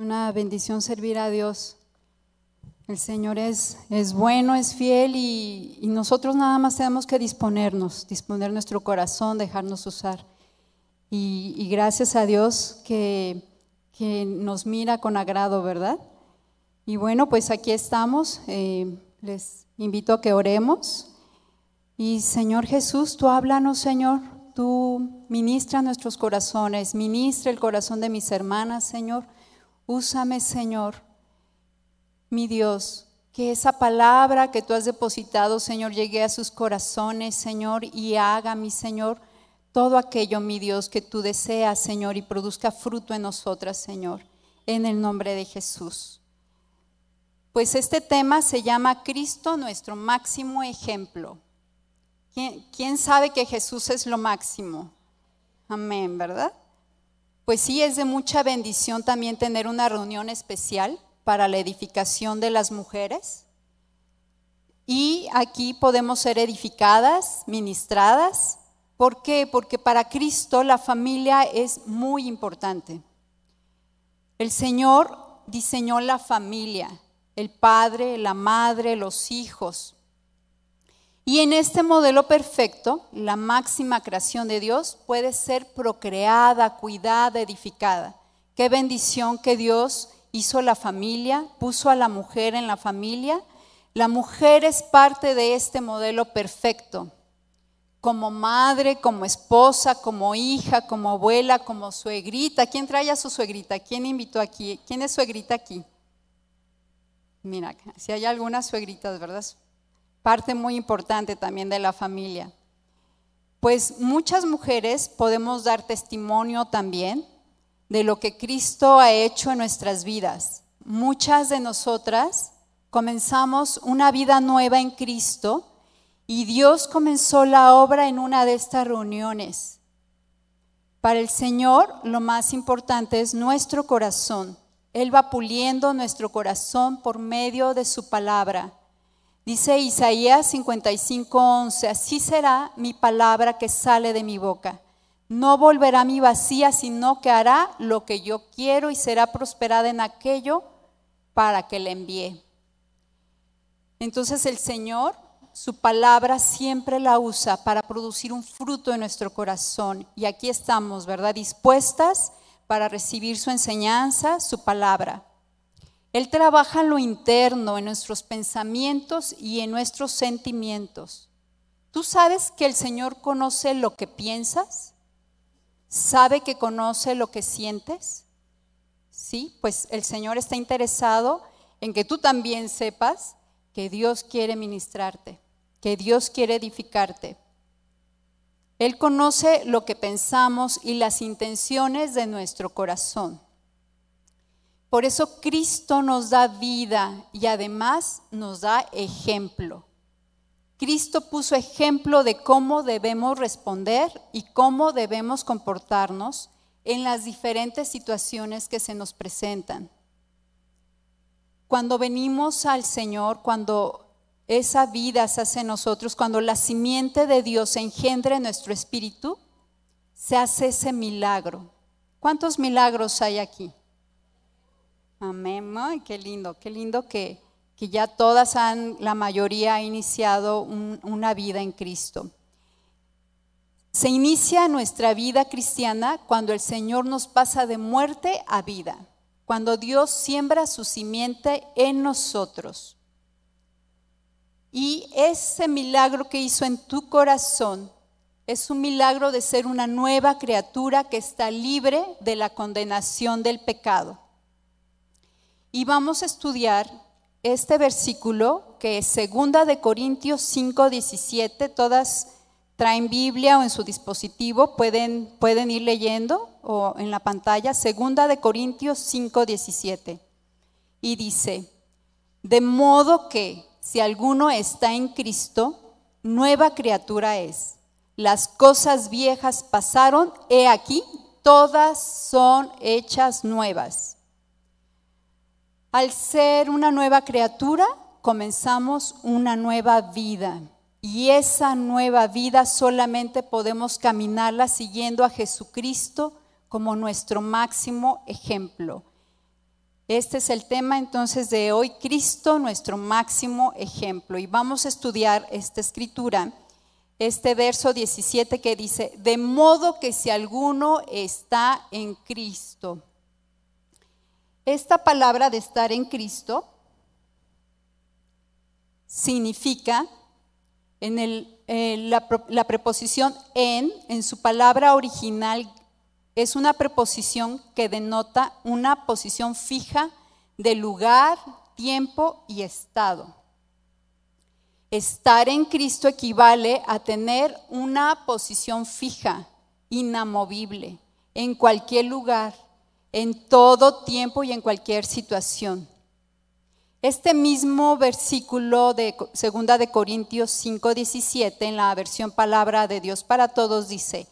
Una bendición servir a Dios. El Señor es, es bueno, es fiel y, nosotros nada más tenemos que disponernos, disponer nuestro corazón, dejarnos usar. Y, gracias a Dios que, que, nos mira con agrado, ¿verdad? Y bueno, pues aquí estamos. Eh, les invito a que oremos. Y Señor Jesús, tú háblanos, Señor. Tú ministra nuestros corazones, ministra el corazón de mis hermanas, Señor. Úsame, Señor, mi Dios, que esa palabra que tú has depositado, Señor, llegue a sus corazones, Señor, y haga, mi Señor, todo aquello, mi Dios, que tú deseas, Señor, y produzca fruto en nosotras, Señor, en el nombre de Jesús. Pues este tema se llama Cristo, nuestro máximo ejemplo. ¿Quién, ¿Quién, sabe que Jesús es lo máximo? Amén, ¿verdad? Pues sí, es de mucha bendición también tener una reunión especial para la edificación de las mujeres. Y aquí podemos ser edificadas, ministradas. ¿Por qué? Porque para Cristo la familia es muy importante. El Señor diseñó la familia, el padre, la madre, los hijos. Y en este modelo perfecto, la máxima creación de Dios puede ser procreada, cuidada, edificada. Qué bendición que Dios hizo la familia, puso a la mujer en la familia. La mujer es parte de este modelo perfecto. Como madre, como esposa, como hija, como abuela, como suegrita. ¿Quién trae a su suegrita? ¿Quién invitó aquí? ¿Quién es suegrita aquí? Mira, si hay algunas suegritas, ¿verdad? Parte muy importante también de la familia. Pues muchas mujeres podemos dar testimonio también de lo que Cristo ha hecho en nuestras vidas. Muchas de nosotras comenzamos una vida nueva en Cristo y Dios comenzó la obra en una de estas reuniones. Para el Señor lo más importante es nuestro corazón. Él va puliendo nuestro corazón por medio de su palabra. Dice Isaías 55:11, así será mi palabra que sale de mi boca. No volverá mi vacía, sino que hará lo que yo quiero y será prosperada en aquello para que le envíe. Entonces el Señor, su palabra siempre la usa para producir un fruto en nuestro corazón. Y aquí estamos, ¿verdad? Dispuestas para recibir su enseñanza, su palabra. Él trabaja en lo interno, en nuestros pensamientos y en nuestros sentimientos. ¿Tú sabes que el Señor conoce lo que piensas? ¿Sabe que conoce lo que sientes? Sí, pues el Señor está interesado en que tú también sepas que Dios quiere ministrarte, que Dios quiere edificarte. Él conoce lo que pensamos y las intenciones de nuestro corazón. Por eso Cristo nos da vida y además nos da ejemplo. Cristo puso ejemplo de cómo debemos responder y cómo debemos comportarnos en las diferentes situaciones que se nos presentan. Cuando venimos al Señor, cuando esa vida se hace en nosotros, cuando la simiente de Dios engendra en nuestro espíritu, se hace ese milagro. ¿Cuántos milagros hay aquí? Amén. qué lindo, qué lindo que, que, ya todas han, la mayoría ha iniciado una vida en Cristo. Se inicia nuestra vida cristiana cuando el Señor nos pasa de muerte a vida, cuando Dios siembra su simiente en nosotros. Y ese milagro que hizo en tu corazón es un milagro de ser una nueva criatura que está libre de la condenación del pecado. Y vamos a estudiar este versículo que es segunda de Corintios 5, 17. Todas traen Biblia o en su dispositivo, pueden, pueden ir leyendo o en la pantalla. Segunda de Corintios 5, 17. Y dice, de modo que si alguno está en Cristo, nueva criatura es. Las cosas viejas pasaron, he aquí, todas son hechas nuevas. Al ser una nueva criatura, comenzamos una nueva vida. Y esa nueva vida solamente podemos caminarla siguiendo a Jesucristo como nuestro máximo ejemplo. Este es el tema entonces de hoy, Cristo, nuestro máximo ejemplo. Y vamos a estudiar esta escritura, este verso 17 que dice, de modo que si alguno está en Cristo. Esta palabra de estar en Cristo significa en el, eh, la, la preposición en, en su palabra original es una preposición que denota una posición fija de lugar, tiempo y estado. Estar en Cristo equivale a tener una posición fija, inamovible, en cualquier lugar, en todo tiempo y en cualquier situación. Este mismo versículo de segunda de Corintios 5:17 en la versión Palabra de Dios para todos dice: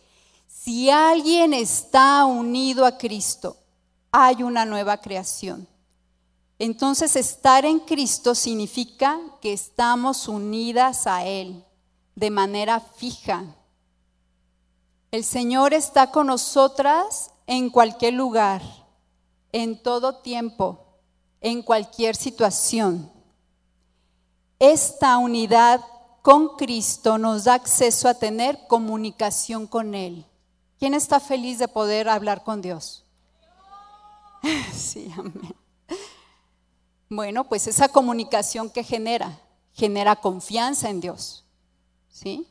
si alguien está unido a Cristo, hay una nueva creación. Entonces estar en Cristo significa que estamos unidas a Él de manera fija. El Señor está con nosotras en cualquier lugar, en todo tiempo, en cualquier situación. Esta unidad con Cristo nos da acceso a tener comunicación con Él. ¿Quién está feliz de poder hablar con Dios? Sí, amén. Bueno, pues esa comunicación que genera, genera confianza en Dios. ¿Sí?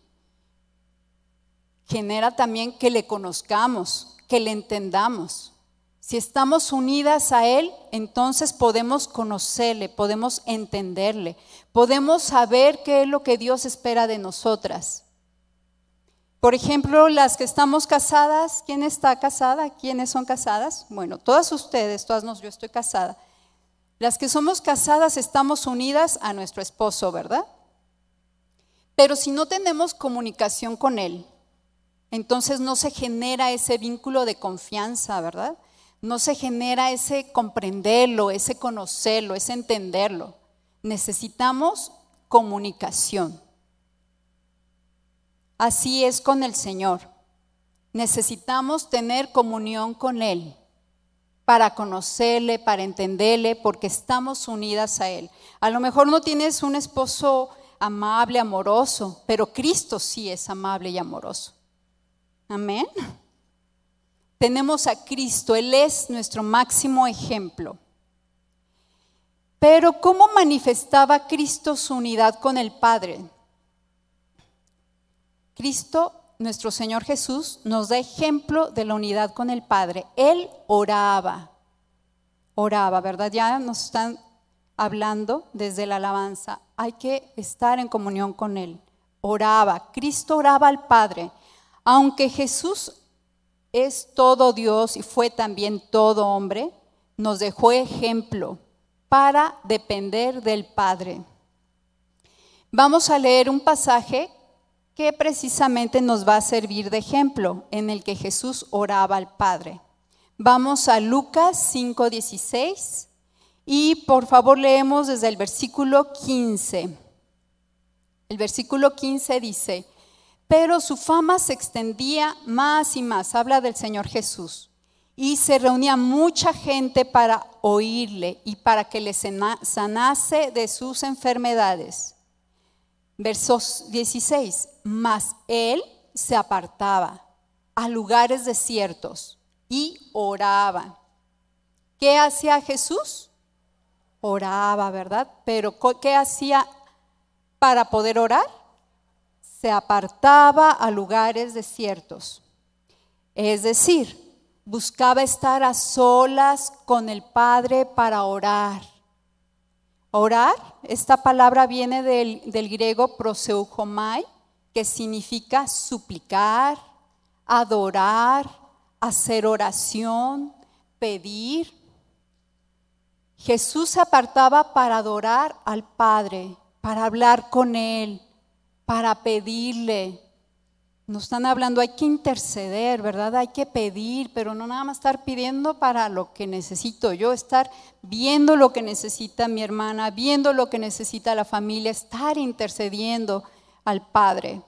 Genera también que le conozcamos, que le entendamos. Si estamos unidas a Él, entonces podemos conocerle, podemos entenderle, podemos saber qué es lo que Dios espera de nosotras. Por ejemplo, las que estamos casadas, ¿quién está casada? ¿Quiénes son casadas? Bueno, todas ustedes, todas nos, yo estoy casada. Las que somos casadas estamos unidas a nuestro esposo, ¿verdad? Pero si no tenemos comunicación con él, entonces no se genera ese vínculo de confianza, ¿verdad? No se genera ese comprenderlo, ese conocerlo, ese entenderlo. Necesitamos comunicación. Así es con el Señor. Necesitamos tener comunión con Él para conocerle, para entenderle, porque estamos unidas a Él. A lo mejor no tienes un esposo amable, amoroso, pero Cristo sí es amable y amoroso. Amén. Tenemos a Cristo, Él es nuestro máximo ejemplo. Pero ¿cómo manifestaba Cristo su unidad con el Padre? Cristo, nuestro Señor Jesús, nos da ejemplo de la unidad con el Padre. Él oraba, oraba, ¿verdad? Ya nos están hablando desde la alabanza. Hay que estar en comunión con Él. Oraba, Cristo oraba al Padre. Aunque Jesús es todo Dios y fue también todo hombre, nos dejó ejemplo para depender del Padre. Vamos a leer un pasaje que precisamente nos va a servir de ejemplo en el que Jesús oraba al Padre. Vamos a Lucas 5:16 y por favor leemos desde el versículo 15. El versículo 15 dice, pero su fama se extendía más y más, habla del Señor Jesús, y se reunía mucha gente para oírle y para que le sanase de sus enfermedades. Versos 16, mas él se apartaba a lugares desiertos y oraba. ¿Qué hacía Jesús? Oraba, ¿verdad? Pero ¿qué hacía para poder orar? Se apartaba a lugares desiertos. Es decir, buscaba estar a solas con el Padre para orar Orar, esta palabra viene del, griego proseujomai, que significa suplicar, adorar, hacer oración, pedir. Jesús se apartaba para adorar al Padre, para hablar con Él, para pedirle, nos están hablando, hay que interceder, ¿verdad? Hay que pedir, pero no nada más estar pidiendo para lo que necesito yo, estar viendo lo que necesita mi hermana, viendo lo que necesita la familia, estar intercediendo al Padre.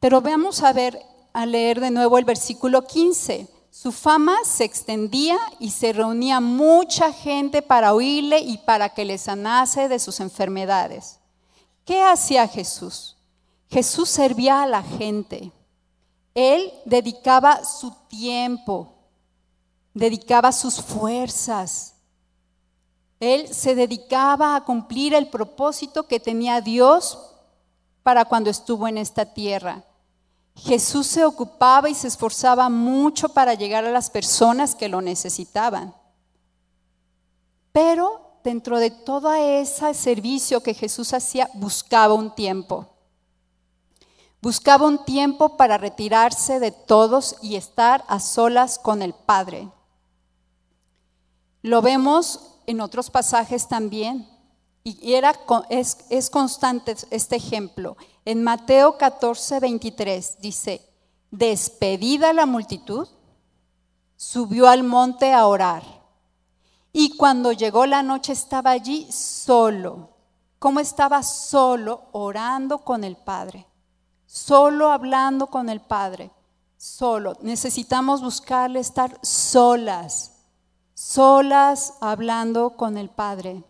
Pero veamos a ver, a leer de nuevo el versículo 15. Su fama se extendía y se reunía mucha gente para oírle y para que le sanase de sus enfermedades. ¿Qué hacía Jesús? Jesús servía a la gente. Él dedicaba su tiempo, dedicaba sus fuerzas. Él se dedicaba a cumplir el propósito que tenía Dios para cuando estuvo en esta tierra. Jesús se ocupaba y se esforzaba mucho para llegar a las personas que lo necesitaban. Pero dentro de todo ese servicio que Jesús hacía, buscaba un tiempo. Buscaba un tiempo para retirarse de todos y estar a solas con el Padre. Lo vemos en otros pasajes también. Y era, es, es constante este ejemplo. En Mateo 14, 23 dice, despedida la multitud, subió al monte a orar. Y cuando llegó la noche estaba allí solo. ¿Cómo estaba solo orando con el Padre? Solo hablando con el Padre. Solo. Necesitamos buscarle estar solas. Solas hablando con el Padre.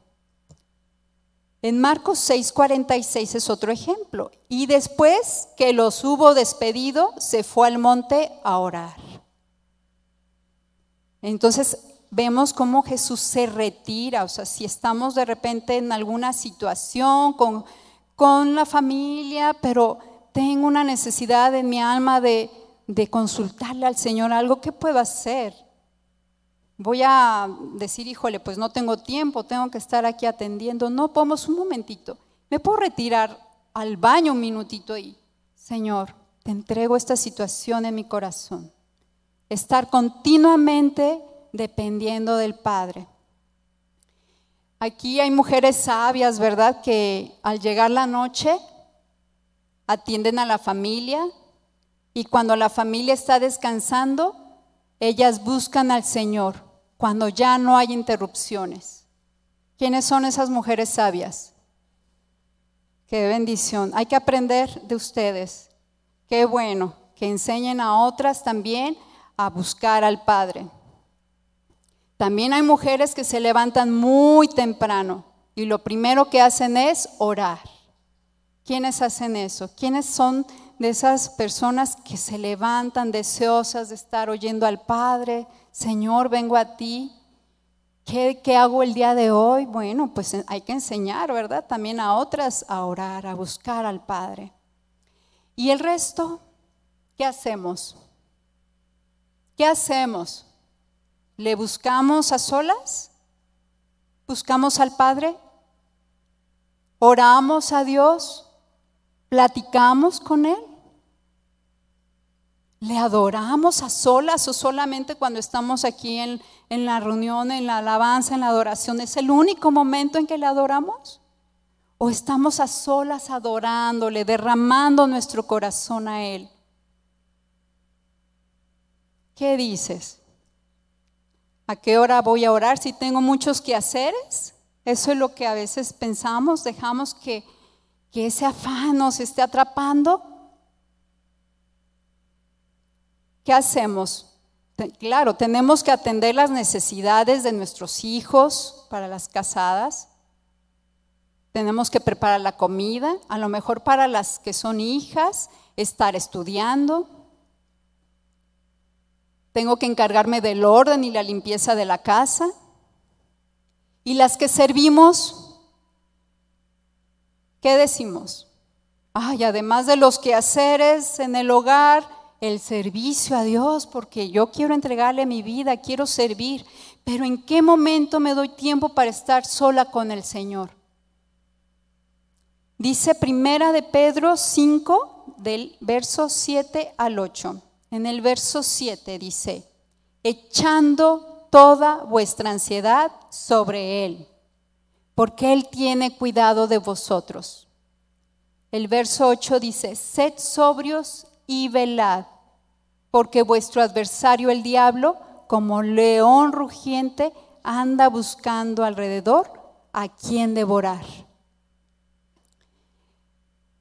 En Marcos 6:46 es otro ejemplo. Y después que los hubo despedido, se fue al monte a orar. Entonces vemos cómo Jesús se retira, o sea, si estamos de repente en alguna situación con, con la familia, pero tengo una necesidad en mi alma de, de consultarle al Señor algo, ¿qué puedo hacer? voy a decir, híjole, pues no tengo tiempo, tengo que estar aquí atendiendo. No, podemos un momentito. ¿Me puedo retirar al baño un minutito y, Señor, te entrego esta situación en mi corazón? Estar continuamente dependiendo del Padre. Aquí hay mujeres sabias, ¿verdad? Que al llegar la noche atienden a la familia y cuando la familia está descansando, ellas buscan al Señor cuando ya no hay interrupciones. ¿Quiénes son esas mujeres sabias? Qué bendición. Hay que aprender de ustedes. Qué bueno que enseñen a otras también a buscar al Padre. También hay mujeres que se levantan muy temprano y lo primero que hacen es orar. ¿Quiénes hacen eso? ¿Quiénes son de esas personas que se levantan deseosas de estar oyendo al Padre, Señor, vengo a ti. ¿Qué, ¿Qué, hago el día de hoy? Bueno, pues hay que enseñar, ¿verdad? También a otras a orar, a buscar al Padre. ¿Y el resto? ¿Qué hacemos? ¿Qué hacemos? ¿Le buscamos a solas? ¿Buscamos al Padre? ¿Oramos a Dios? ¿Platicamos con Él? ¿Le adoramos a solas o solamente cuando estamos aquí en, la reunión, en la alabanza, en la adoración? ¿Es el único momento en que le adoramos? ¿O estamos a solas adorándole, derramando nuestro corazón a Él? ¿Qué dices? ¿A qué hora voy a orar si tengo muchos quehaceres? Eso es lo que a veces pensamos, dejamos que, que ese afán nos esté atrapando. ¿qué hacemos? Claro, tenemos que atender las necesidades de nuestros hijos para las casadas. Tenemos que preparar la comida, a lo mejor para las que son hijas, estar estudiando. Tengo que encargarme del orden y la limpieza de la casa. Y las que servimos, ¿qué decimos? Ay, además de los quehaceres en el hogar, el servicio a Dios, porque yo quiero entregarle mi vida, quiero servir, pero ¿en qué momento me doy tiempo para estar sola con el Señor? Dice primera de Pedro 5, del verso 7 al 8. En el verso 7 dice, echando toda vuestra ansiedad sobre Él, porque Él tiene cuidado de vosotros. El verso 8 dice, sed sobrios y velad, porque vuestro adversario el diablo, como león rugiente, anda buscando alrededor a quien devorar.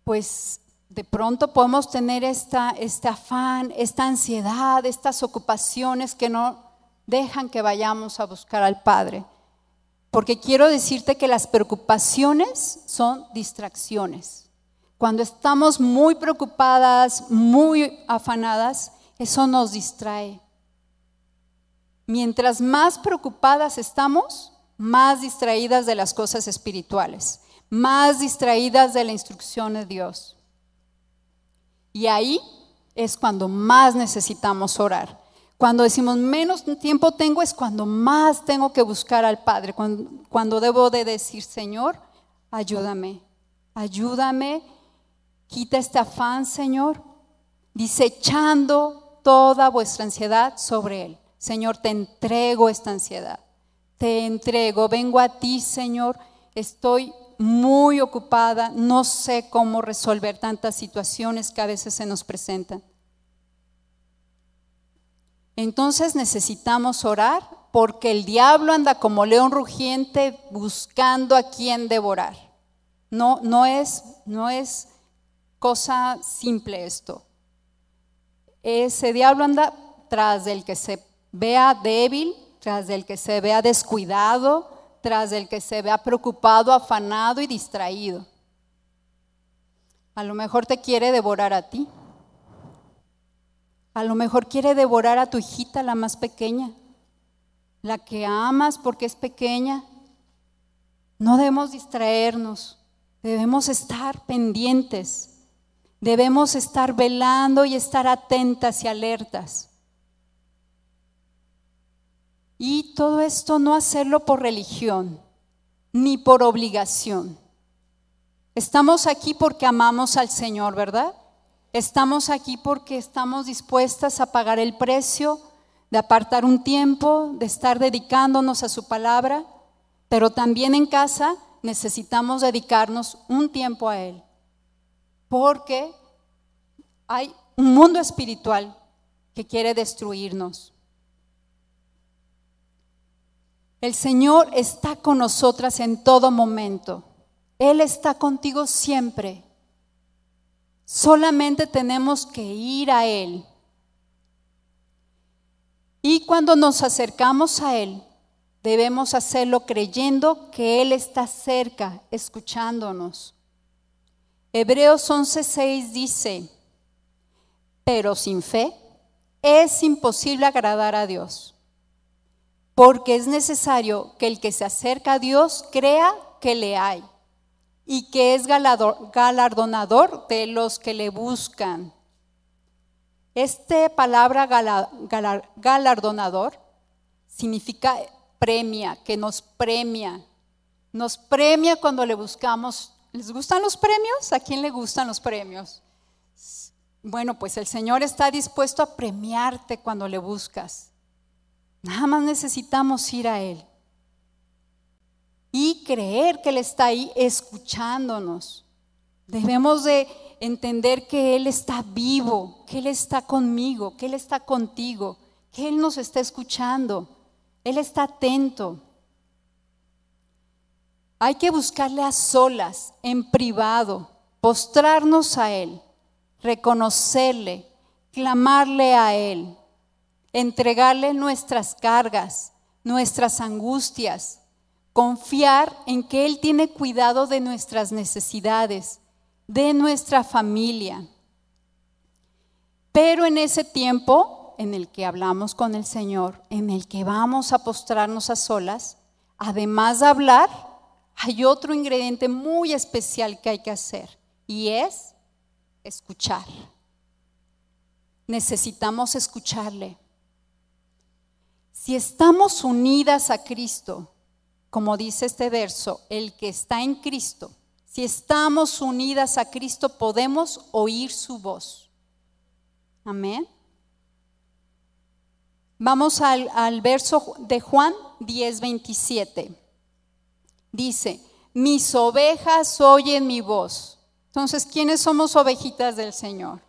Pues de pronto podemos tener esta, este afán, esta ansiedad, estas ocupaciones que no dejan que vayamos a buscar al Padre. Porque quiero decirte que las preocupaciones son distracciones. Cuando estamos muy preocupadas, muy afanadas, eso nos distrae. Mientras más preocupadas estamos, más distraídas de las cosas espirituales, más distraídas de la instrucción de Dios. Y ahí es cuando más necesitamos orar. Cuando decimos menos tiempo tengo es cuando más tengo que buscar al Padre, cuando, debo de decir, Señor, ayúdame, ayúdame, quita este afán, Señor, desechando toda vuestra ansiedad sobre Él. Señor, te entrego esta ansiedad, te entrego, vengo a ti, Señor, estoy muy ocupada, no sé cómo resolver tantas situaciones que a veces se nos presentan. Entonces necesitamos orar porque el diablo anda como león rugiente buscando a quien devorar. No, no, es, no es cosa simple esto. Ese diablo anda tras del que se vea débil, tras del que se vea descuidado, tras del que se vea preocupado, afanado y distraído. A lo mejor te quiere devorar a ti. A lo mejor quiere devorar a tu hijita, la más pequeña, la que amas porque es pequeña. No debemos distraernos, debemos estar pendientes, debemos estar velando y estar atentas y alertas. Y todo esto no hacerlo por religión ni por obligación. Estamos aquí porque amamos al Señor, ¿verdad? Estamos aquí porque estamos dispuestas a pagar el precio de apartar un tiempo, de estar dedicándonos a su palabra, pero también en casa necesitamos dedicarnos un tiempo a Él, porque hay un mundo espiritual que quiere destruirnos. El Señor está con nosotras en todo momento. Él está contigo siempre. Solamente tenemos que ir a Él. Y cuando nos acercamos a Él, debemos hacerlo creyendo que Él está cerca, escuchándonos. Hebreos 11:6 dice, pero sin fe es imposible agradar a Dios porque es necesario que el que se acerca a Dios crea que le hay y que es galardonador de los que le buscan. Esta palabra galardonador significa premia, que nos premia. Nos premia cuando le buscamos. ¿Les gustan los premios? ¿A quién le gustan los premios? Bueno, pues el Señor está dispuesto a premiarte cuando le buscas. Nada más necesitamos ir a Él y creer que Él está ahí escuchándonos. Debemos de entender que Él está vivo, que Él está conmigo, que Él está contigo, que Él nos está escuchando, Él está atento. Hay que buscarle a solas, en privado, postrarnos a Él, reconocerle, clamarle a Él entregarle nuestras cargas, nuestras angustias, confiar en que Él tiene cuidado de nuestras necesidades, de nuestra familia. Pero en ese tiempo en el que hablamos con el Señor, en el que vamos a postrarnos a solas, además de hablar, hay otro ingrediente muy especial que hay que hacer y es escuchar. Necesitamos escucharle. Si estamos unidas a Cristo, como dice este verso, el que está en Cristo, si estamos unidas a Cristo podemos oír su voz. Amén. Vamos al, verso de Juan 10, 27. Dice, mis ovejas oyen mi voz. Entonces, ¿quiénes somos ovejitas del Señor?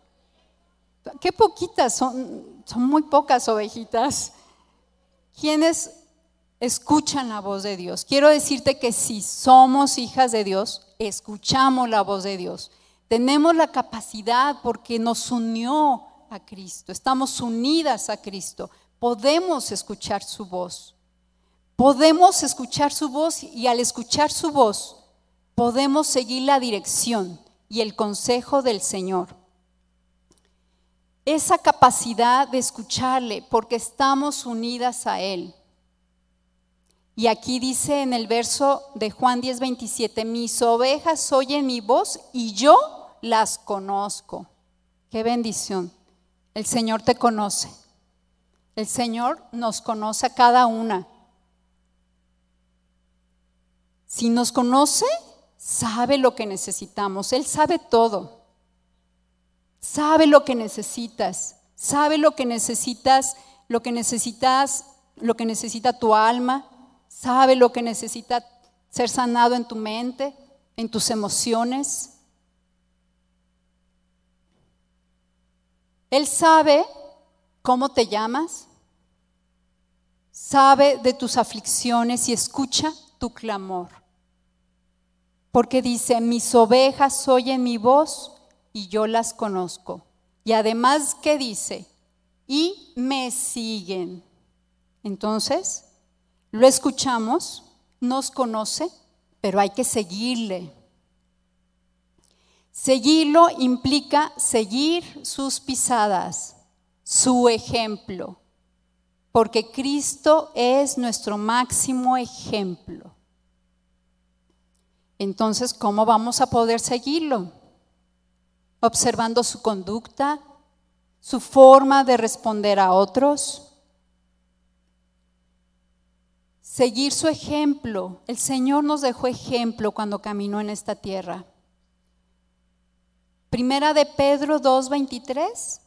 Qué poquitas, son, son muy pocas ovejitas quienes escuchan la voz de Dios. Quiero decirte que si somos hijas de Dios, escuchamos la voz de Dios. Tenemos la capacidad porque nos unió a Cristo, estamos unidas a Cristo, podemos escuchar su voz. Podemos escuchar su voz y al escuchar su voz podemos seguir la dirección y el consejo del Señor. Esa capacidad de escucharle porque estamos unidas a Él. Y aquí dice en el verso de Juan 10, 27, mis ovejas oyen mi voz y yo las conozco. Qué bendición. El Señor te conoce. El Señor nos conoce a cada una. Si nos conoce, sabe lo que necesitamos. Él sabe todo. Sabe lo que necesitas. Sabe lo que necesitas, lo que necesitas, lo que necesita tu alma. Sabe lo que necesita ser sanado en tu mente, en tus emociones. Él sabe cómo te llamas, sabe de tus aflicciones y escucha tu clamor. Porque dice, mis ovejas oyen mi voz y yo las conozco. Y además que dice, y me siguen. Entonces, lo escuchamos, nos conoce, pero hay que seguirle. Seguirlo implica seguir sus pisadas, su ejemplo, porque Cristo es nuestro máximo ejemplo. Entonces, ¿cómo vamos a poder seguirlo? Observando su conducta, su forma de responder a otros. Seguir su ejemplo. El Señor nos dejó ejemplo cuando caminó en esta tierra. Primera de Pedro 2:23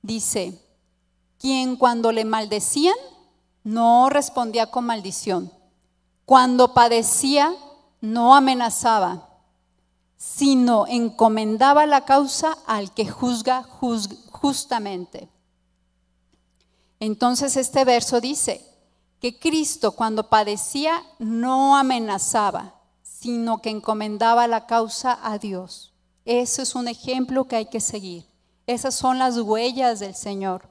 dice, quien cuando le maldecían no respondía con maldición, cuando padecía no amenazaba, sino encomendaba la causa al que juzga justamente. Entonces este verso dice que Cristo cuando padecía no amenazaba, sino que encomendaba la causa a Dios. Ese es un ejemplo que hay que seguir. Esas son las huellas del Señor.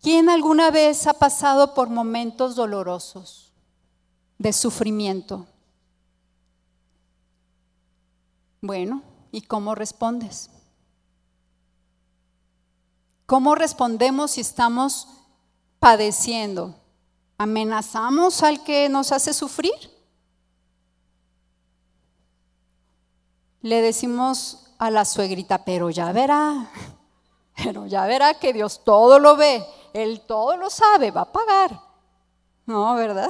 ¿Quién alguna vez ha pasado por momentos dolorosos de sufrimiento? Bueno, ¿y cómo respondes? ¿Cómo respondemos si estamos padeciendo? ¿Amenazamos al que nos hace sufrir? le decimos a la suegrita, pero ya verá, pero ya verá que Dios todo lo ve, Él todo lo sabe, va a pagar. No, ¿verdad?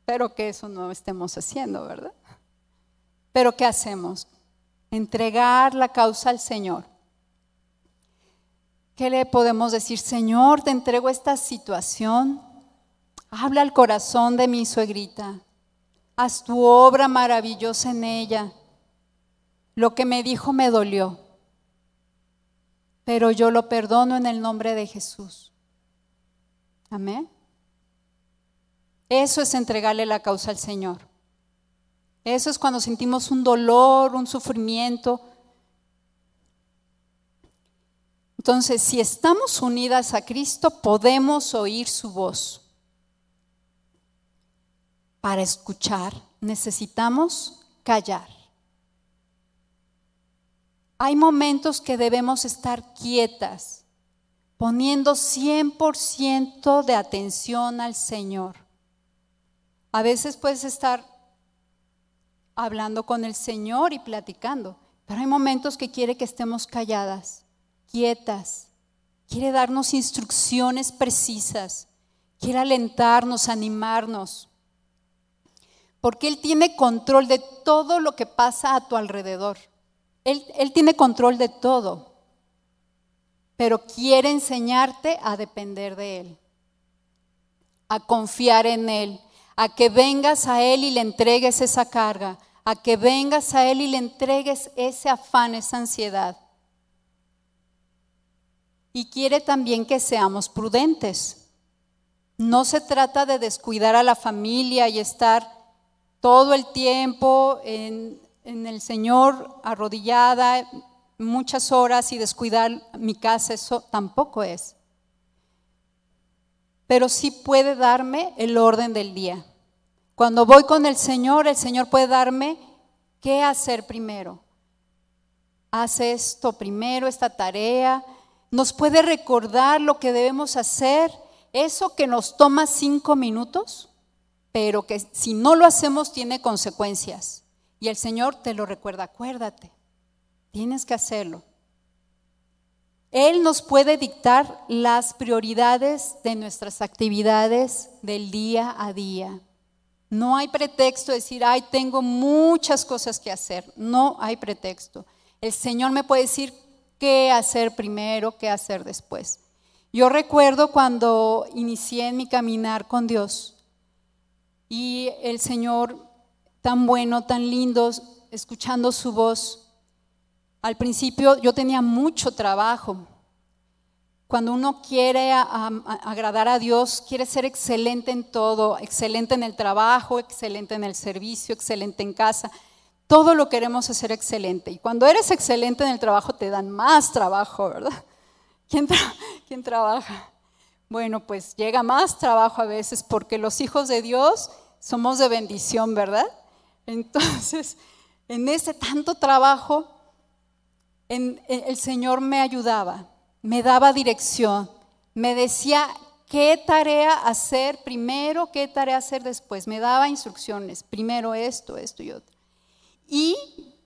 Espero que eso no estemos haciendo, ¿verdad? Pero ¿qué hacemos? Entregar la causa al Señor. ¿Qué le podemos decir? Señor, te entrego esta situación. Habla al corazón de mi suegrita haz tu obra maravillosa en ella. Lo que me dijo me dolió, pero yo lo perdono en el nombre de Jesús. Amén. Eso es entregarle la causa al Señor. Eso es cuando sentimos un dolor, un sufrimiento. Entonces, si estamos unidas a Cristo, podemos oír su voz para escuchar necesitamos callar. Hay momentos que debemos estar quietas, poniendo 100% de atención al Señor. A veces puedes estar hablando con el Señor y platicando, pero hay momentos que quiere que estemos calladas, quietas. Quiere darnos instrucciones precisas, quiere alentarnos, animarnos porque Él tiene control de todo lo que pasa a tu alrededor. Él, él, tiene control de todo, pero quiere enseñarte a depender de Él, a confiar en Él, a que vengas a Él y le entregues esa carga, a que vengas a Él y le entregues ese afán, esa ansiedad. Y quiere también que seamos prudentes. No se trata de descuidar a la familia y estar todo el tiempo en, el Señor arrodillada muchas horas y descuidar mi casa, eso tampoco es. Pero sí puede darme el orden del día. Cuando voy con el Señor, el Señor puede darme qué hacer primero. Haz esto primero, esta tarea. Nos puede recordar lo que debemos hacer. Eso que nos toma cinco minutos, pero que si no lo hacemos tiene consecuencias. Y el Señor te lo recuerda, acuérdate, tienes que hacerlo. Él nos puede dictar las prioridades de nuestras actividades del día a día. No hay pretexto de decir, ay, tengo muchas cosas que hacer. No hay pretexto. El Señor me puede decir qué hacer primero, qué hacer después. Yo recuerdo cuando inicié mi caminar con Dios y el Señor tan bueno, tan lindo, escuchando su voz, al principio yo tenía mucho trabajo. Cuando uno quiere agradar a Dios, quiere ser excelente en todo, excelente en el trabajo, excelente en el servicio, excelente en casa. Todo lo queremos hacer excelente. Y cuando eres excelente en el trabajo, te dan más trabajo, ¿verdad? ¿Quién, ¿Quién trabaja? Bueno, pues llega más trabajo a veces porque los hijos de Dios somos de bendición, ¿verdad? Entonces, en ese tanto trabajo, el Señor me ayudaba, me daba dirección, me decía qué tarea hacer primero, qué tarea hacer después, me daba instrucciones, primero esto, esto y otro. Y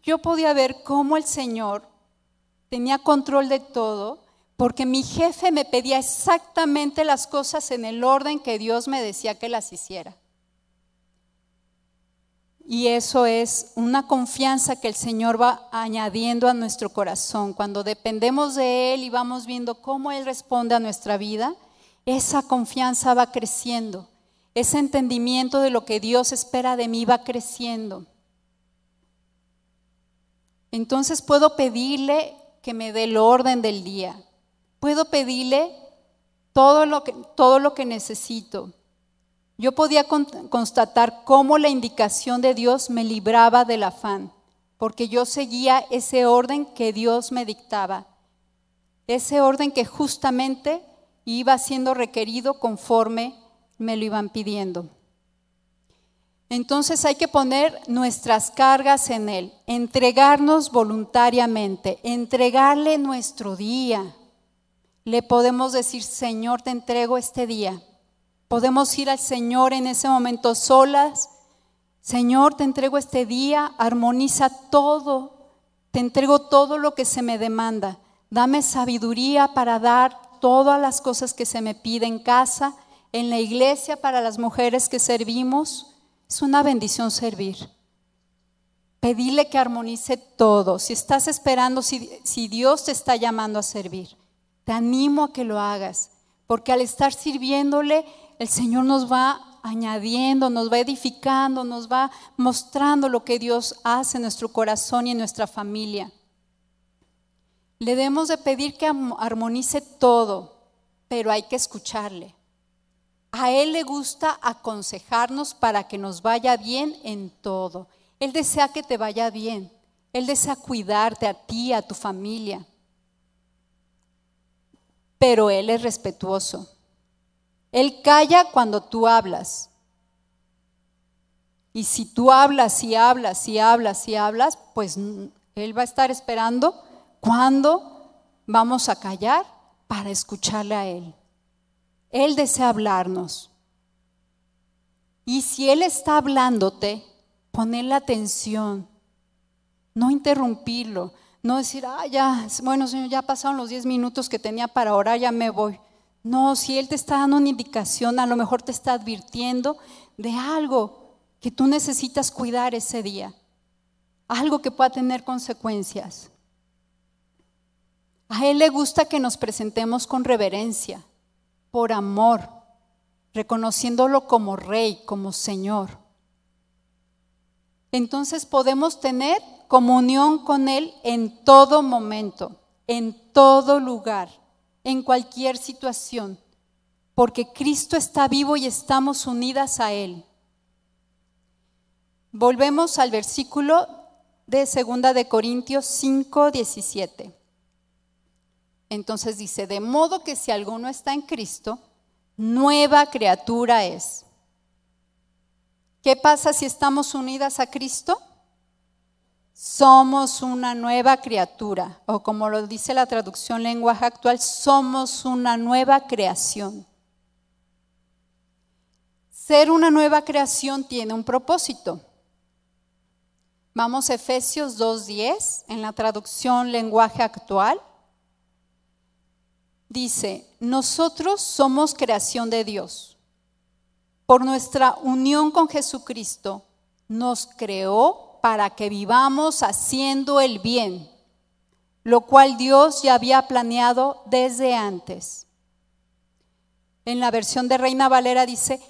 yo podía ver cómo el Señor tenía control de todo, porque mi jefe me pedía exactamente las cosas en el orden que Dios me decía que las hiciera. Y eso es una confianza que el Señor va añadiendo a nuestro corazón. Cuando dependemos de Él y vamos viendo cómo Él responde a nuestra vida, esa confianza va creciendo. Ese entendimiento de lo que Dios espera de mí va creciendo. Entonces puedo pedirle que me dé el orden del día. Puedo pedirle todo lo que, todo lo que necesito yo podía constatar cómo la indicación de Dios me libraba del afán, porque yo seguía ese orden que Dios me dictaba, ese orden que justamente iba siendo requerido conforme me lo iban pidiendo. Entonces hay que poner nuestras cargas en Él, entregarnos voluntariamente, entregarle nuestro día. Le podemos decir, Señor, te entrego este día Podemos ir al Señor en ese momento solas. Señor, te entrego este día, armoniza todo, te entrego todo lo que se me demanda. Dame sabiduría para dar todas las cosas que se me pide en casa, en la iglesia, para las mujeres que servimos. Es una bendición servir. Pedirle que armonice todo. Si estás esperando, si, si Dios te está llamando a servir, te animo a que lo hagas, porque al estar sirviéndole, el Señor nos va añadiendo, nos va edificando, nos va mostrando lo que Dios hace en nuestro corazón y en nuestra familia. Le debemos de pedir que armonice todo, pero hay que escucharle. A Él le gusta aconsejarnos para que nos vaya bien en todo. Él desea que te vaya bien. Él desea cuidarte a ti, a tu familia. Pero Él es respetuoso. Él calla cuando tú hablas. Y si tú hablas y hablas y hablas y hablas, pues Él va a estar esperando cuándo vamos a callar para escucharle a Él. Él desea hablarnos. Y si Él está hablándote, ponerle atención, no interrumpirlo, no decir, ah, ya, bueno, Señor, ya pasaron los 10 minutos que tenía para orar, ya me voy. No, si Él te está dando una indicación, a lo mejor te está advirtiendo de algo que tú necesitas cuidar ese día, algo que pueda tener consecuencias. A Él le gusta que nos presentemos con reverencia, por amor, reconociéndolo como Rey, como Señor. Entonces podemos tener comunión con Él en todo momento, en todo lugar en cualquier situación, porque Cristo está vivo y estamos unidas a Él. Volvemos al versículo de 2 de Corintios 5, 17. Entonces dice, de modo que si alguno está en Cristo, nueva criatura es. ¿Qué pasa si estamos unidas a Cristo? Somos una nueva criatura, o como lo dice la traducción lenguaje actual, somos una nueva creación. Ser una nueva creación tiene un propósito. Vamos a Efesios 2.10 en la traducción lenguaje actual. Dice, nosotros somos creación de Dios. Por nuestra unión con Jesucristo, nos creó para que vivamos haciendo el bien, lo cual Dios ya había planeado desde antes. En la versión de Reina Valera dice,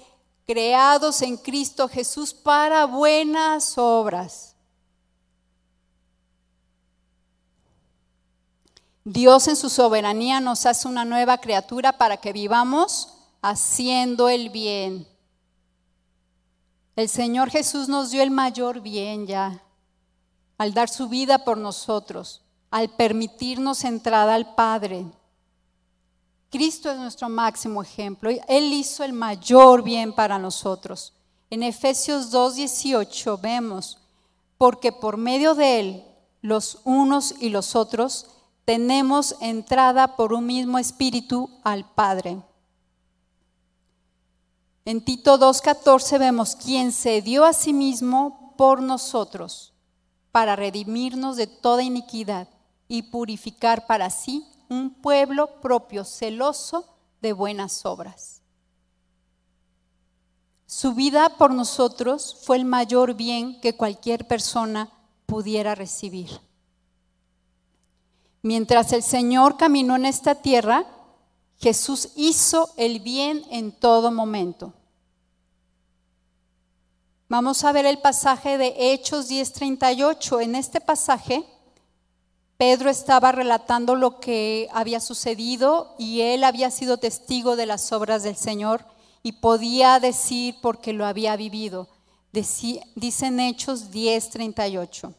creados en Cristo Jesús para buenas obras. Dios en su soberanía nos hace una nueva criatura para que vivamos haciendo el bien. El Señor Jesús nos dio el mayor bien ya, al dar su vida por nosotros, al permitirnos entrada al Padre. Cristo es nuestro máximo ejemplo. Él hizo el mayor bien para nosotros. En Efesios 2.18 vemos, porque por medio de Él, los unos y los otros, tenemos entrada por un mismo espíritu al Padre. En Tito 2.14 vemos quien se dio a sí mismo por nosotros para redimirnos de toda iniquidad y purificar para sí un pueblo propio, celoso de buenas obras. Su vida por nosotros fue el mayor bien que cualquier persona pudiera recibir. Mientras el Señor caminó en esta tierra, Jesús hizo el bien en todo momento. Vamos a ver el pasaje de Hechos 10:38. En este pasaje Pedro estaba relatando lo que había sucedido y él había sido testigo de las obras del Señor y podía decir porque lo había vivido. Dicen Hechos 10:38.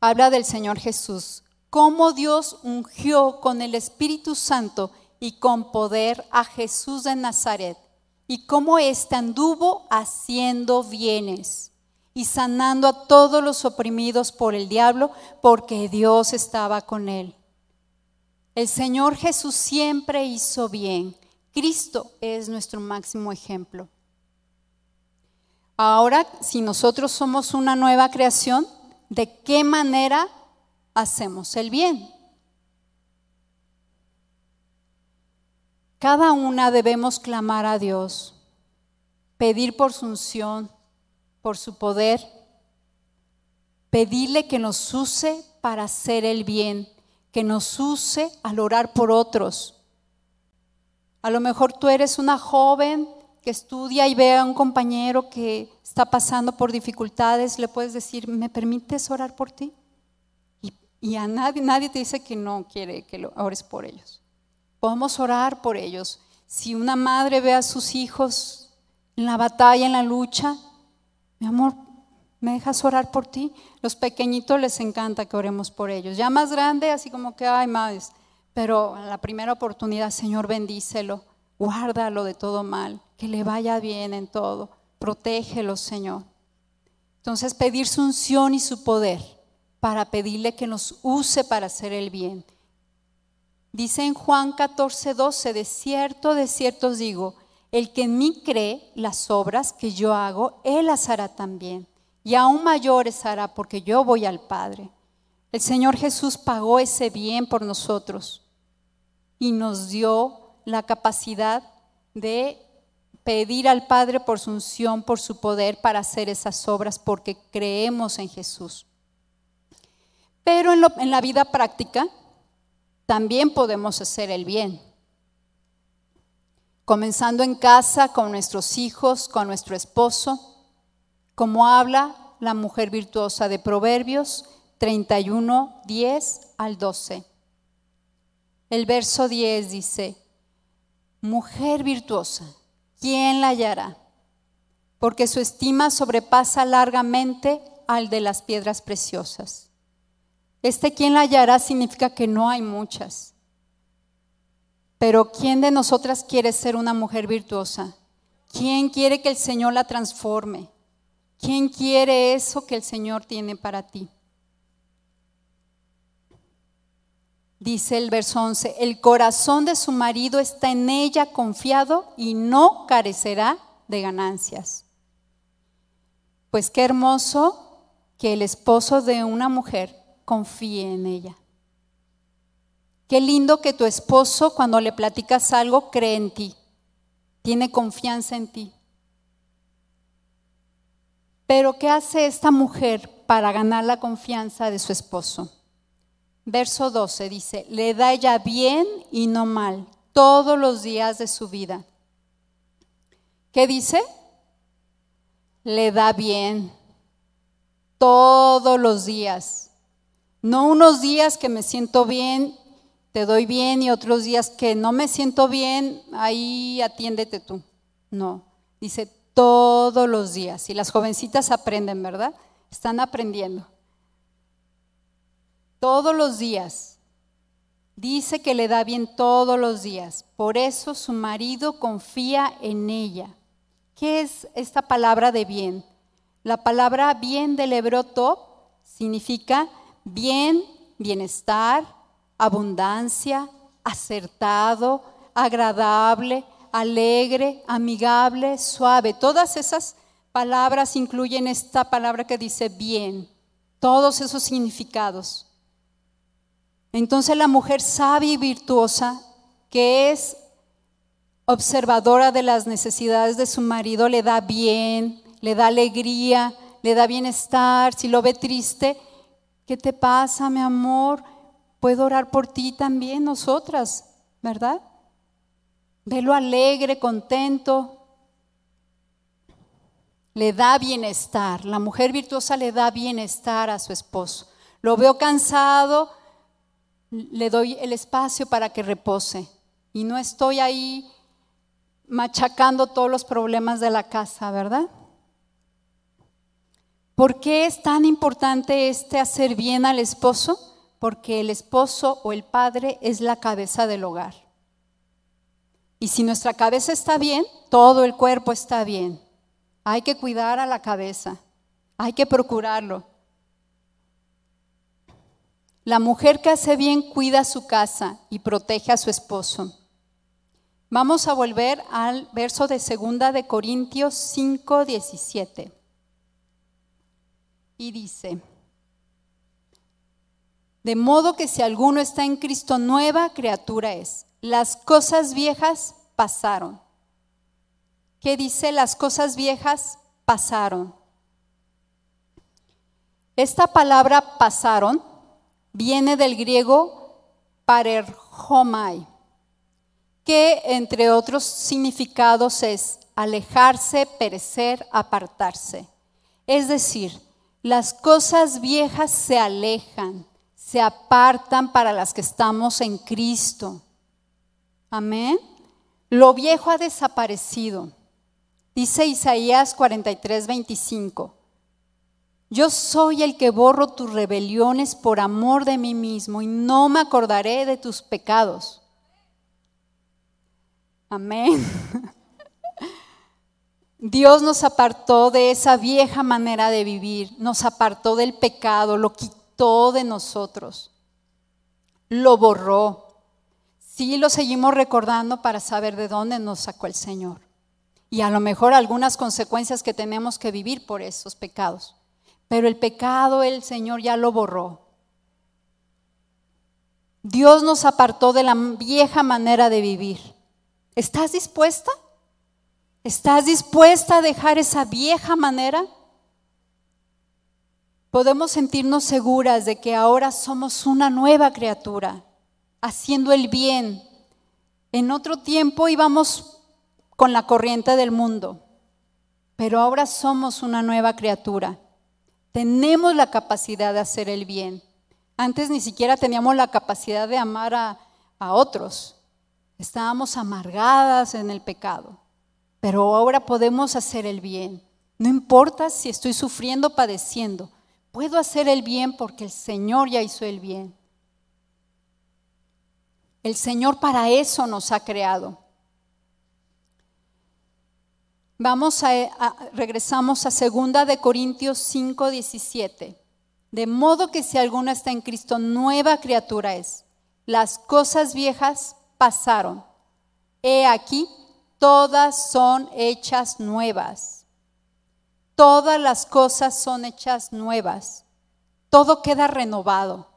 Habla del Señor Jesús, cómo Dios ungió con el Espíritu Santo y con poder a Jesús de Nazaret y cómo éste anduvo haciendo bienes y sanando a todos los oprimidos por el diablo, porque Dios estaba con él. El Señor Jesús siempre hizo bien. Cristo es nuestro máximo ejemplo. Ahora, si nosotros somos una nueva creación, ¿de qué manera hacemos el bien? Cada una debemos clamar a Dios, pedir por su unción, por su poder, pedirle que nos use para hacer el bien, que nos use al orar por otros. A lo mejor tú eres una joven que estudia y ve a un compañero que está pasando por dificultades, le puedes decir, ¿me permites orar por ti? Y, a nadie, nadie te dice que no quiere que lo ores por ellos. Podemos orar por ellos. Si una madre ve a sus hijos en la batalla, en la lucha, mi amor, ¿me dejas orar por ti? Los pequeñitos les encanta que oremos por ellos. Ya más grande, así como que, ay, más. Pero en la primera oportunidad, Señor, bendícelo, guárdalo de todo mal, que le vaya bien en todo, protégelo, Señor. Entonces, pedir su unción y su poder para pedirle que nos use para hacer el bien. Dice en Juan 14, 12, de cierto, de cierto os digo, el que en mí cree las obras que yo hago, él las hará también. Y aún mayores hará porque yo voy al Padre. El Señor Jesús pagó ese bien por nosotros y nos dio la capacidad de pedir al Padre por su unción, por su poder para hacer esas obras porque creemos en Jesús. Pero en, la vida práctica también podemos hacer el bien comenzando en casa con nuestros hijos, con nuestro esposo, como habla la mujer virtuosa de Proverbios 31, 10 al 12. El verso 10 dice, mujer virtuosa, ¿quién la hallará? porque su estima sobrepasa largamente al de las piedras preciosas. Este quien la hallará significa que no hay muchas. Pero ¿quién de nosotras quiere ser una mujer virtuosa? ¿Quién quiere que el Señor la transforme? ¿Quién quiere eso que el Señor tiene para ti? Dice el verso 11, el corazón de su marido está en ella confiado y no carecerá de ganancias. Pues qué hermoso que el esposo de una mujer confíe en ella. Qué lindo que tu esposo cuando le platicas algo cree en ti, tiene confianza en ti. Pero ¿qué hace esta mujer para ganar la confianza de su esposo? Verso 12 dice, le da ella bien y no mal todos los días de su vida. ¿Qué dice? Le da bien todos los días. No unos días que me siento bien te doy bien y otros días que no me siento bien, ahí atiéndete tú. No, dice todos los días. Y las jovencitas aprenden, ¿verdad? Están aprendiendo. Todos los días. Dice que le da bien todos los días. Por eso su marido confía en ella. ¿Qué es esta palabra de bien? La palabra bien del hebreo top significa bien, bienestar, abundancia, acertado, agradable, alegre, amigable, suave. Todas esas palabras incluyen esta palabra que dice bien, todos esos significados. Entonces la mujer sabia y virtuosa, que es observadora de las necesidades de su marido, le da bien, le da alegría, le da bienestar. Si lo ve triste, ¿qué te pasa, mi amor? puedo orar por ti también nosotras, ¿verdad? Velo alegre, contento. Le da bienestar. La mujer virtuosa le da bienestar a su esposo. Lo veo cansado, le doy el espacio para que repose. Y no estoy ahí machacando todos los problemas de la casa, ¿verdad? ¿Por qué es tan importante este hacer bien al esposo? porque el esposo o el padre es la cabeza del hogar. Y si nuestra cabeza está bien, todo el cuerpo está bien. Hay que cuidar a la cabeza, hay que procurarlo. La mujer que hace bien cuida su casa y protege a su esposo. Vamos a volver al verso de segunda de Corintios 5, 17. Y dice, de modo que si alguno está en Cristo, nueva criatura es. Las cosas viejas pasaron. ¿Qué dice? Las cosas viejas pasaron. Esta palabra pasaron viene del griego parerhomai, que entre otros significados es alejarse, perecer, apartarse. Es decir, las cosas viejas se alejan, se apartan para las que estamos en Cristo. Amén. Lo viejo ha desaparecido. Dice Isaías 43, 25. Yo soy el que borro tus rebeliones por amor de mí mismo y no me acordaré de tus pecados. Amén. Dios nos apartó de esa vieja manera de vivir, nos apartó del pecado, lo quitó de nosotros. Lo borró. Sí lo seguimos recordando para saber de dónde nos sacó el Señor. Y a lo mejor algunas consecuencias que tenemos que vivir por esos pecados. Pero el pecado el Señor ya lo borró. Dios nos apartó de la vieja manera de vivir. ¿Estás dispuesta? ¿Estás dispuesta a dejar esa vieja manera? podemos sentirnos seguras de que ahora somos una nueva criatura, haciendo el bien. En otro tiempo íbamos con la corriente del mundo, pero ahora somos una nueva criatura. Tenemos la capacidad de hacer el bien. Antes ni siquiera teníamos la capacidad de amar a, a otros. Estábamos amargadas en el pecado, pero ahora podemos hacer el bien. No importa si estoy sufriendo padeciendo, puedo hacer el bien porque el Señor ya hizo el bien. El Señor para eso nos ha creado. Vamos a, regresamos a segunda de Corintios 5, 17. De modo que si alguno está en Cristo, nueva criatura es. Las cosas viejas pasaron. He aquí, todas son hechas nuevas. Todas las cosas son hechas nuevas. Todo queda renovado.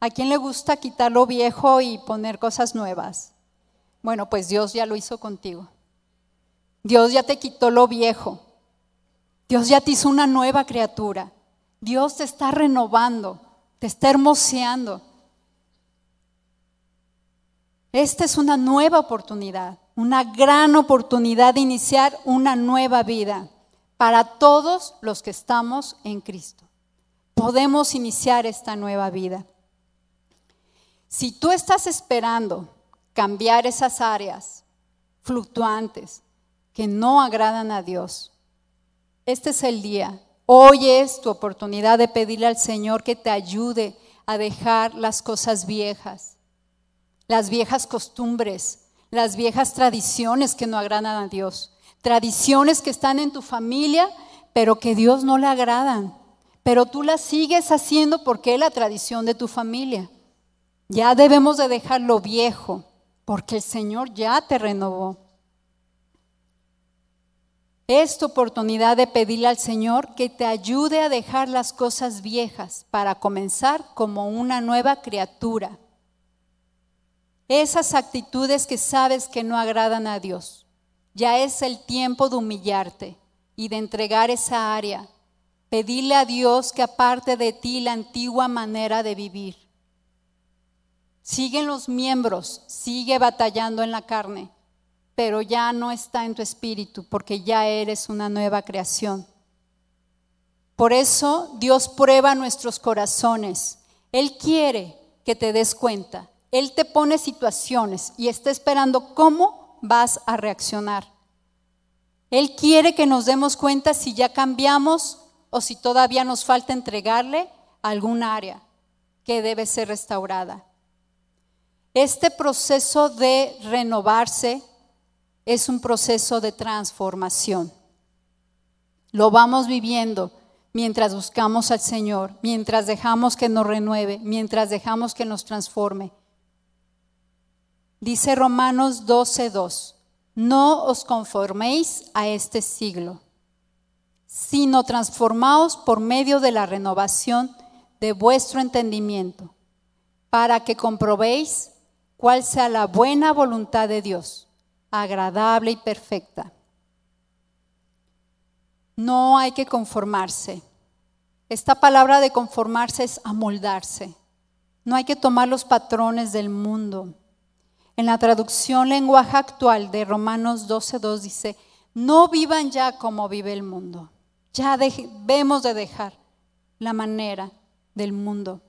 ¿A quién le gusta quitar lo viejo y poner cosas nuevas? Bueno, pues Dios ya lo hizo contigo. Dios ya te quitó lo viejo. Dios ya te hizo una nueva criatura. Dios te está renovando, te está hermoseando. Esta es una nueva oportunidad, una gran oportunidad de iniciar una nueva vida para todos los que estamos en Cristo. Podemos iniciar esta nueva vida. Si tú estás esperando cambiar esas áreas fluctuantes que no agradan a Dios, este es el día. Hoy es tu oportunidad de pedirle al Señor que te ayude a dejar las cosas viejas, las viejas costumbres, las viejas tradiciones que no agradan a Dios, tradiciones que están en tu familia, pero que Dios no le agradan, pero tú las sigues haciendo porque es la tradición de tu familia. Ya debemos de dejar lo viejo, porque el Señor ya te renovó. Es tu oportunidad de pedirle al Señor que te ayude a dejar las cosas viejas para comenzar como una nueva criatura. Esas actitudes que sabes que no agradan a Dios. Ya es el tiempo de humillarte y de entregar esa área. Pedirle a Dios que aparte de ti la antigua manera de vivir Siguen los miembros, sigue batallando en la carne, pero ya no está en tu espíritu porque ya eres una nueva creación. Por eso Dios prueba nuestros corazones. Él quiere que te des cuenta. Él te pone situaciones y está esperando cómo vas a reaccionar. Él quiere que nos demos cuenta si ya cambiamos o si todavía nos falta entregarle algún área que debe ser restaurada. Este proceso de renovarse es un proceso de transformación. Lo vamos viviendo mientras buscamos al Señor, mientras dejamos que nos renueve, mientras dejamos que nos transforme. Dice Romanos 12:2, no os conforméis a este siglo, sino transformaos por medio de la renovación de vuestro entendimiento, para que comprobéis cuál sea la buena voluntad de Dios, agradable y perfecta. No hay que conformarse. Esta palabra de conformarse es amoldarse. No hay que tomar los patrones del mundo. En la traducción lenguaje actual de Romanos 12.2 dice, no vivan ya como vive el mundo. Ya debemos de dejar la manera del mundo.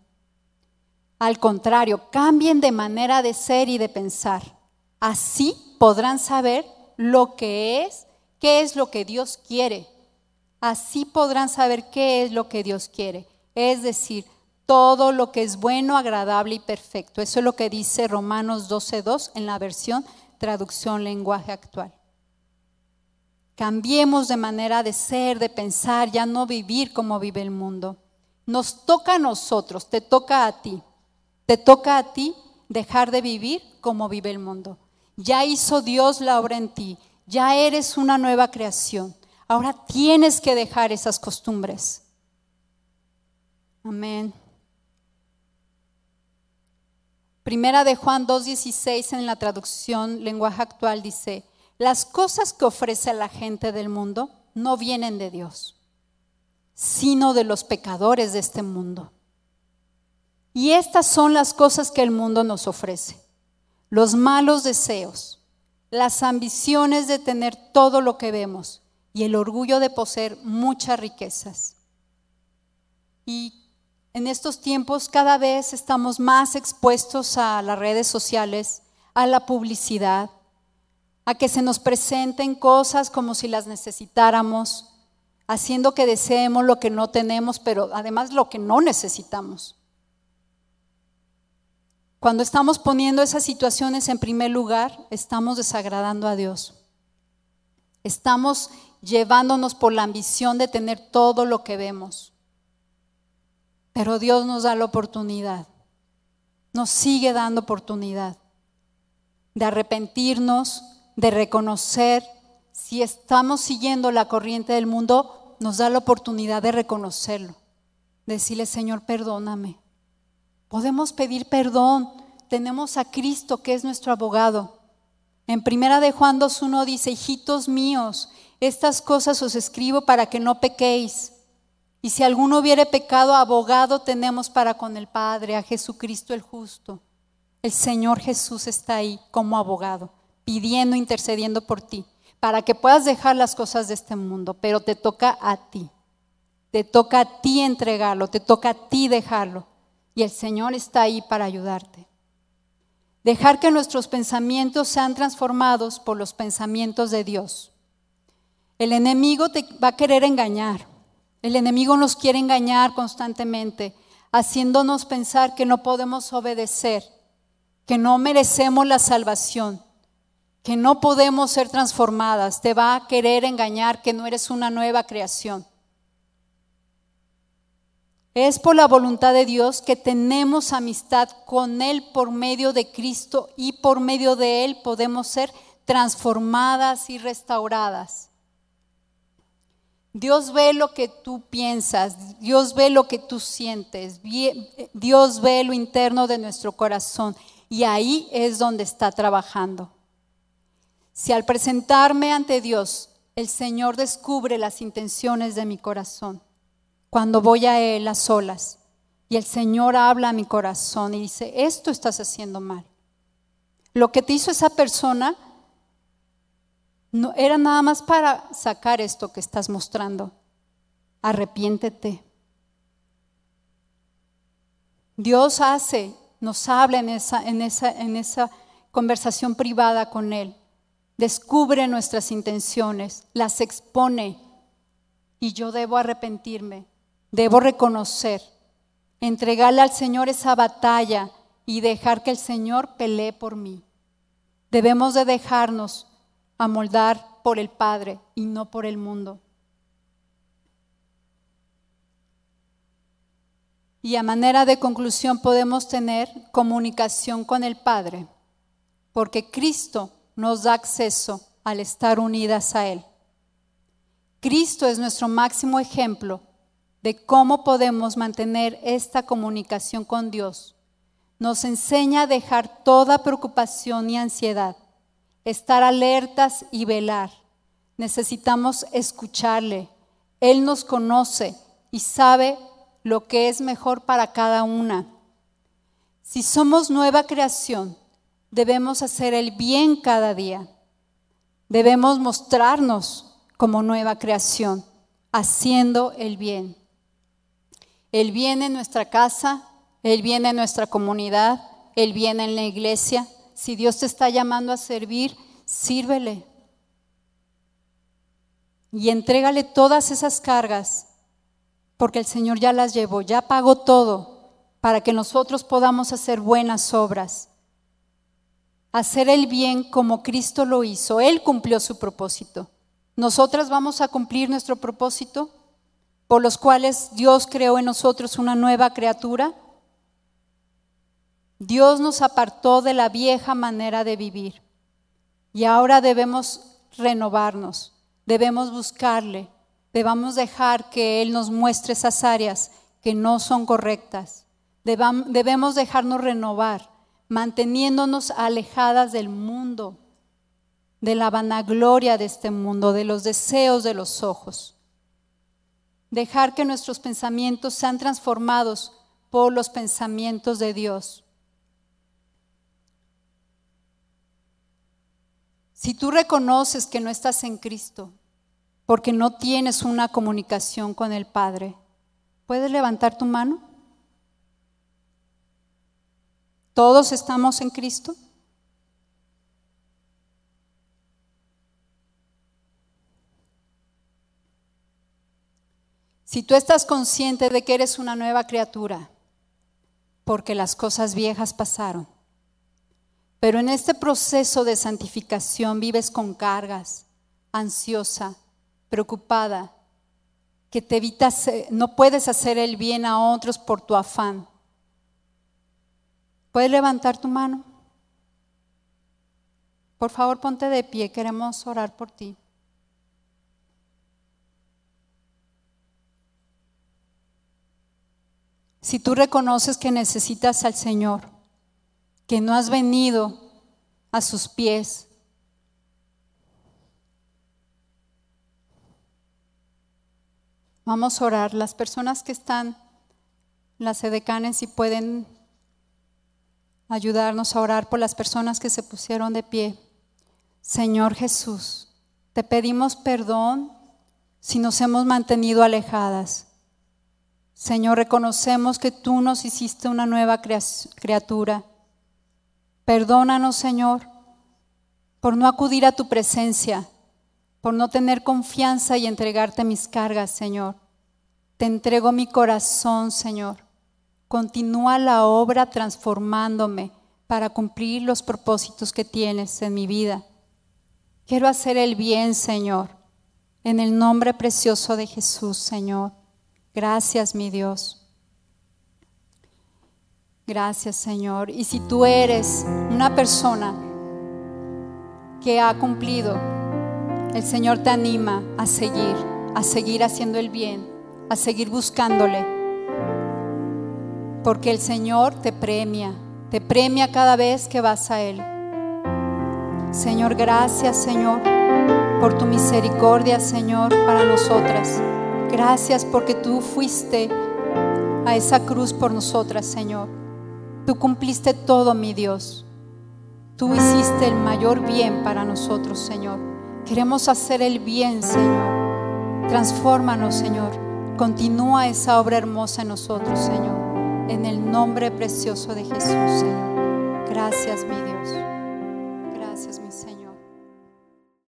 Al contrario, cambien de manera de ser y de pensar. Así podrán saber lo que es, qué es lo que Dios quiere. Así podrán saber qué es lo que Dios quiere. Es decir, todo lo que es bueno, agradable y perfecto. Eso es lo que dice Romanos 12.2 en la versión traducción lenguaje actual. Cambiemos de manera de ser, de pensar, ya no vivir como vive el mundo. Nos toca a nosotros, te toca a ti. Te toca a ti dejar de vivir como vive el mundo. Ya hizo Dios la obra en ti, ya eres una nueva creación. Ahora tienes que dejar esas costumbres. Amén. Primera de Juan 2.16 en la traducción lenguaje actual dice, las cosas que ofrece la gente del mundo no vienen de Dios, sino de los pecadores de este mundo. Y estas son las cosas que el mundo nos ofrece. Los malos deseos, las ambiciones de tener todo lo que vemos y el orgullo de poseer muchas riquezas. Y en estos tiempos cada vez estamos más expuestos a las redes sociales, a la publicidad, a que se nos presenten cosas como si las necesitáramos, haciendo que deseemos lo que no tenemos, pero además lo que no necesitamos. Cuando estamos poniendo esas situaciones en primer lugar, estamos desagradando a Dios. Estamos llevándonos por la ambición de tener todo lo que vemos. Pero Dios nos da la oportunidad, nos sigue dando oportunidad de arrepentirnos, de reconocer. Si estamos siguiendo la corriente del mundo, nos da la oportunidad de reconocerlo, decirle, Señor, perdóname. Podemos pedir perdón. Tenemos a Cristo que es nuestro abogado. En primera de Juan 2.1 dice, hijitos míos, estas cosas os escribo para que no pequéis. Y si alguno hubiere pecado, abogado tenemos para con el Padre, a Jesucristo el justo. El Señor Jesús está ahí como abogado, pidiendo, intercediendo por ti, para que puedas dejar las cosas de este mundo, pero te toca a ti. Te toca a ti entregarlo, te toca a ti dejarlo. Y el Señor está ahí para ayudarte. Dejar que nuestros pensamientos sean transformados por los pensamientos de Dios. El enemigo te va a querer engañar. El enemigo nos quiere engañar constantemente, haciéndonos pensar que no podemos obedecer, que no merecemos la salvación, que no podemos ser transformadas. Te va a querer engañar que no eres una nueva creación. Es por la voluntad de Dios que tenemos amistad con Él por medio de Cristo y por medio de Él podemos ser transformadas y restauradas. Dios ve lo que tú piensas, Dios ve lo que tú sientes, Dios ve lo interno de nuestro corazón y ahí es donde está trabajando. Si al presentarme ante Dios, el Señor descubre las intenciones de mi corazón, cuando voy a Él a solas y el Señor habla a mi corazón y dice, esto estás haciendo mal. Lo que te hizo esa persona no, era nada más para sacar esto que estás mostrando. Arrepiéntete. Dios hace, nos habla en esa, en esa, en esa conversación privada con Él. Descubre nuestras intenciones, las expone. Y yo debo arrepentirme, debo reconocer, entregarle al Señor esa batalla y dejar que el Señor pelee por mí. Debemos de dejarnos a moldar por el Padre y no por el mundo. Y a manera de conclusión podemos tener comunicación con el Padre, porque Cristo nos da acceso al estar unidas a Él. Cristo es nuestro máximo ejemplo de cómo podemos mantener esta comunicación con Dios. Nos enseña a dejar toda preocupación y ansiedad estar alertas y velar. Necesitamos escucharle. Él nos conoce y sabe lo que es mejor para cada una. Si somos nueva creación, debemos hacer el bien cada día. Debemos mostrarnos como nueva creación, haciendo el bien. El bien en nuestra casa, el bien en nuestra comunidad, el bien en la iglesia, si Dios te está llamando a servir, sírvele. Y entrégale todas esas cargas, porque el Señor ya las llevó, ya pagó todo para que nosotros podamos hacer buenas obras. Hacer el bien como Cristo lo hizo. Él cumplió su propósito. Nosotras vamos a cumplir nuestro propósito, por los cuales Dios creó en nosotros una nueva criatura. Dios nos apartó de la vieja manera de vivir y ahora debemos renovarnos, debemos buscarle, debemos dejar que Él nos muestre esas áreas que no son correctas. Debemos dejarnos renovar, manteniéndonos alejadas del mundo, de la vanagloria de este mundo, de los deseos de los ojos. Dejar que nuestros pensamientos sean transformados por los pensamientos de Dios. Si tú reconoces que no estás en Cristo porque no tienes una comunicación con el Padre, ¿puedes levantar tu mano? ¿Todos estamos en Cristo? Si tú estás consciente de que eres una nueva criatura, porque las cosas viejas pasaron, pero en este proceso de santificación vives con cargas, ansiosa, preocupada, que te evitas, no puedes hacer el bien a otros por tu afán. ¿Puedes levantar tu mano? Por favor, ponte de pie, queremos orar por ti. Si tú reconoces que necesitas al Señor, que no has venido a sus pies, vamos a orar. Las personas que están, las edecanes, si pueden ayudarnos a orar por las personas que se pusieron de pie. Señor Jesús, te pedimos perdón si nos hemos mantenido alejadas. Señor, reconocemos que tú nos hiciste una nueva criatura. Perdónanos, Señor, por no acudir a tu presencia, por no tener confianza y entregarte mis cargas, Señor. Te entrego mi corazón, Señor. Continúa la obra transformándome para cumplir los propósitos que tienes en mi vida. Quiero hacer el bien, Señor, en el nombre precioso de Jesús, Señor. Gracias, mi Dios. Gracias, Señor. Y si tú eres una persona que ha cumplido, el Señor te anima a seguir, a seguir haciendo el bien, a seguir buscándole. Porque el Señor te premia, te premia cada vez que vas a Él. Señor, gracias, Señor, por tu misericordia, Señor, para nosotras. Gracias porque tú fuiste a esa cruz por nosotras, Señor. Tú cumpliste todo, mi Dios. Tú hiciste el mayor bien para nosotros, Señor. Queremos hacer el bien, Señor. Transfórmanos, Señor. Continúa esa obra hermosa en nosotros, Señor. En el nombre precioso de Jesús, Señor. Gracias, mi Dios.